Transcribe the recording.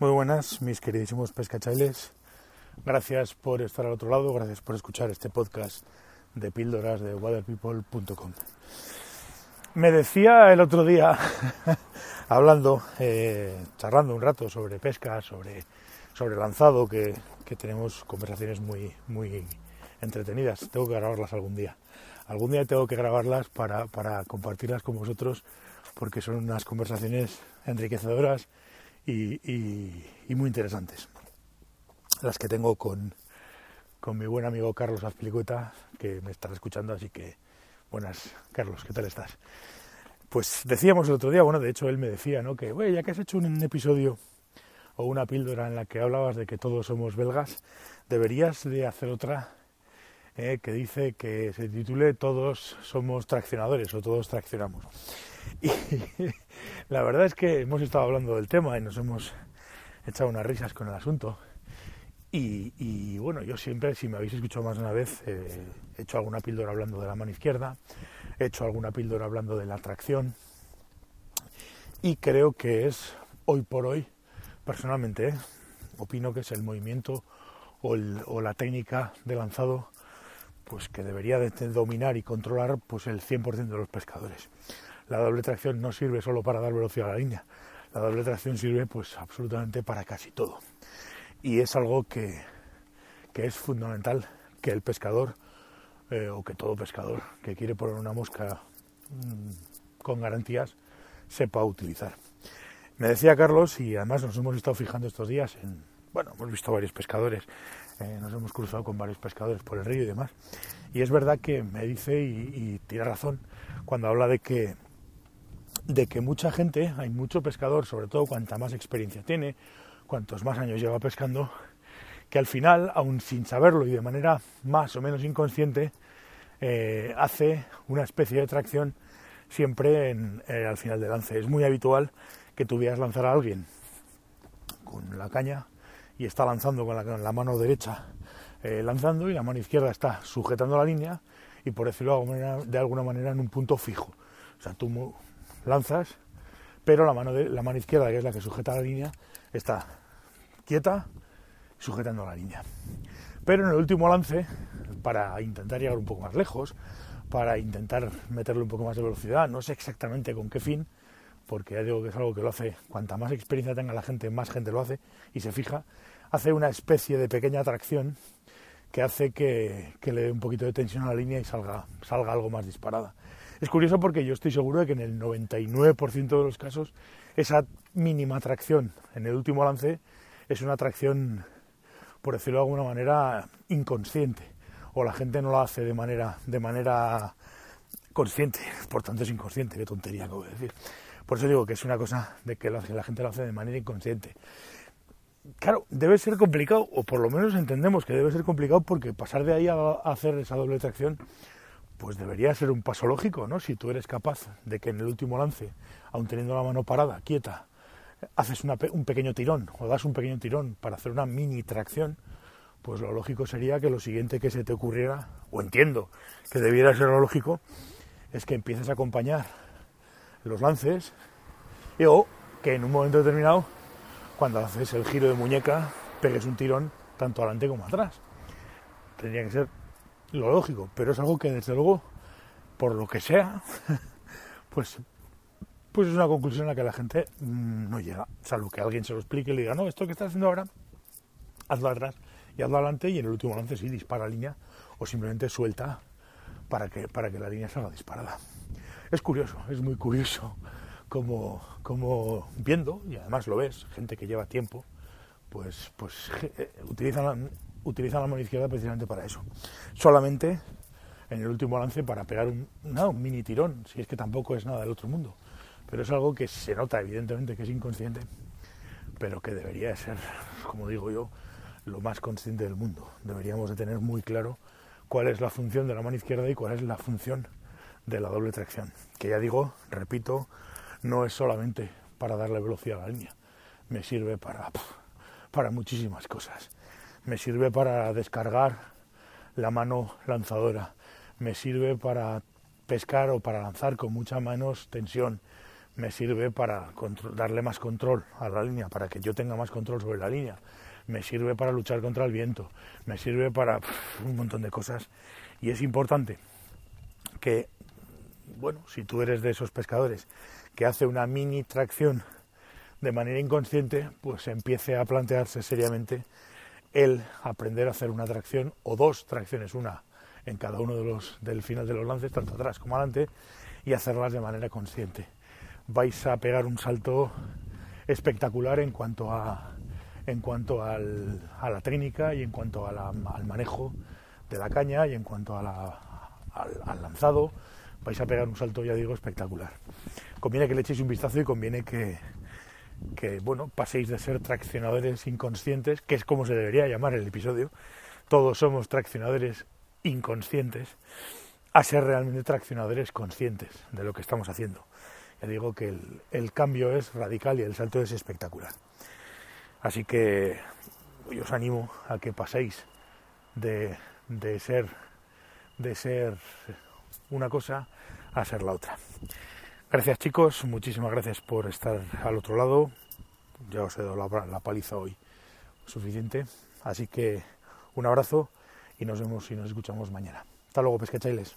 Muy buenas, mis queridísimos pescachailes. Gracias por estar al otro lado, gracias por escuchar este podcast de píldoras de waterpeople.com. Me decía el otro día, hablando, eh, charlando un rato sobre pesca, sobre, sobre lanzado, que, que tenemos conversaciones muy, muy entretenidas. Tengo que grabarlas algún día. Algún día tengo que grabarlas para, para compartirlas con vosotros porque son unas conversaciones enriquecedoras y, muy interesantes. Las que tengo con, con mi buen amigo Carlos Azpilicueta, que me está escuchando, así que buenas, Carlos, ¿qué tal estás? Pues decíamos el otro día, bueno, de hecho él me decía, ¿no? Que, ya que has hecho un episodio o una píldora en la que hablabas de que todos somos belgas, deberías de hacer otra eh, que dice que se titule Todos somos traccionadores o todos traccionamos. Y la verdad es que hemos estado hablando del tema y nos hemos echado unas risas con el asunto. Y, bueno, yo siempre, si me habéis escuchado más de una vez, eh, he hecho alguna píldora hablando de la mano izquierda, he hecho alguna píldora hablando de la tracción. Y creo que es, hoy por hoy, personalmente, opino que es el movimiento o, o, la técnica de lanzado pues que debería de dominar y controlar pues el 100% de los pescadores la doble tracción no sirve solo para dar velocidad a la línea, la doble tracción sirve pues absolutamente para casi todo. Y es algo que, es fundamental que el pescador, eh, o que todo pescador que quiere poner una mosca mm, con garantías, sepa utilizar. Me decía Carlos, y además nos hemos estado fijando estos días en, bueno, hemos visto varios pescadores, eh, nos hemos cruzado con varios pescadores por el río y demás, y es verdad que me dice, y, y tiene razón, cuando habla de que de que mucha gente, hay mucho pescador, sobre todo cuanta más experiencia tiene, cuantos más años lleva pescando, que al final, aun sin saberlo y de manera más o menos inconsciente, eh, hace una especie de tracción siempre en, eh, al final del lance. Es muy habitual que tú veas lanzar a alguien con la caña y está lanzando con la, mano derecha eh, lanzando y la mano izquierda está sujetando la línea y por decirlo de alguna manera en un punto fijo. Lanzas, pero la mano, de, la mano izquierda, que es la que sujeta la línea, está quieta sujetando la línea. Pero en el último lance, para intentar llegar un poco más lejos, para intentar meterle un poco más de velocidad, no sé exactamente con qué fin, porque ya digo que es algo que lo hace, cuanta más experiencia tenga la gente, más gente lo hace y se fija, hace una especie de pequeña atracción que hace que, que le dé un poquito de tensión a la línea y salga, salga algo más disparada. Es curioso porque yo estoy seguro de que en el 99% de los casos esa mínima atracción en el último lance es una atracción, por decirlo de alguna manera, inconsciente. O la gente no la hace de manera, de manera consciente, por tanto es inconsciente, qué tontería acabo de decir. Por eso digo que es una cosa de que la, gente lo hace de manera inconsciente. Claro, debe ser complicado, o por lo menos entendemos que debe ser complicado porque pasar de ahí a hacer esa doble tracción pues debería ser un paso lógico, ¿no? Si tú eres capaz de que en el último lance, aun teniendo la mano parada, quieta, haces un pequeño tirón o das un pequeño tirón para hacer una mini tracción, pues lo lógico sería que lo siguiente que se te ocurriera, o entiendo que debiera ser lo lógico, es que empieces a acompañar los lances y, o que en un momento determinado, cuando haces el giro de muñeca, pegues un tirón tanto adelante como atrás. Tendría que ser lo lógico, pero es algo que desde luego, por lo que sea, pues, pues es una conclusión a la que la gente mm, no llega, salvo que alguien se lo explique y le diga, no, esto que estás haciendo ahora, hazlo atrás y hazlo adelante y en el último lance sí dispara línea o simplemente suelta para que, para que la línea salga disparada. Es curioso, es muy curioso como, como viendo, y además lo ves, gente que lleva tiempo, pues, pues eh, utilizan utilizan la mano izquierda precisamente para eso. Solamente en el último lance para pegar un, un mini tirón, si es que tampoco es nada del otro mundo. Pero es algo que se nota evidentemente que es inconsciente, pero que debería ser, como digo yo, lo más consciente del mundo. Deberíamos de tener muy claro cuál es la función de la mano izquierda y cuál es la función de la doble tracción. Que ya digo, repito, no es solamente para darle velocidad a la línea, me sirve para, para muchísimas cosas me sirve para descargar la mano lanzadora, me sirve para pescar o para lanzar con mucha menos tensión, me sirve para darle más control a la línea, para que yo tenga más control sobre la línea, me sirve para luchar contra el viento, me sirve para un montón de cosas. Y es importante que, bueno, si tú eres de esos pescadores que hace una mini tracción de manera inconsciente, pues empiece a plantearse seriamente el aprender a hacer una tracción o dos tracciones, una en cada uno de los del final de los lances, tanto atrás como adelante, y hacerlas de manera consciente. Vais a pegar un salto espectacular en cuanto a en cuanto al, a la técnica y en cuanto al manejo de la caña y en cuanto a al, al, lanzado vais a pegar un salto ya digo espectacular conviene que le echéis un vistazo y conviene que, que bueno paséis de ser traccionadores inconscientes que es como se debería llamar el episodio todos somos traccionadores inconscientes a ser realmente traccionadores conscientes de lo que estamos haciendo. Ya digo que el, cambio es radical y el salto es espectacular. Así que yo os animo a que paséis de, de, ser, de ser una cosa a ser la otra. Gracias chicos, muchísimas gracias por estar al otro lado. Ya os he dado la, paliza hoy suficiente. Así que un abrazo y nos vemos y nos escuchamos mañana. Hasta luego, pescachailes.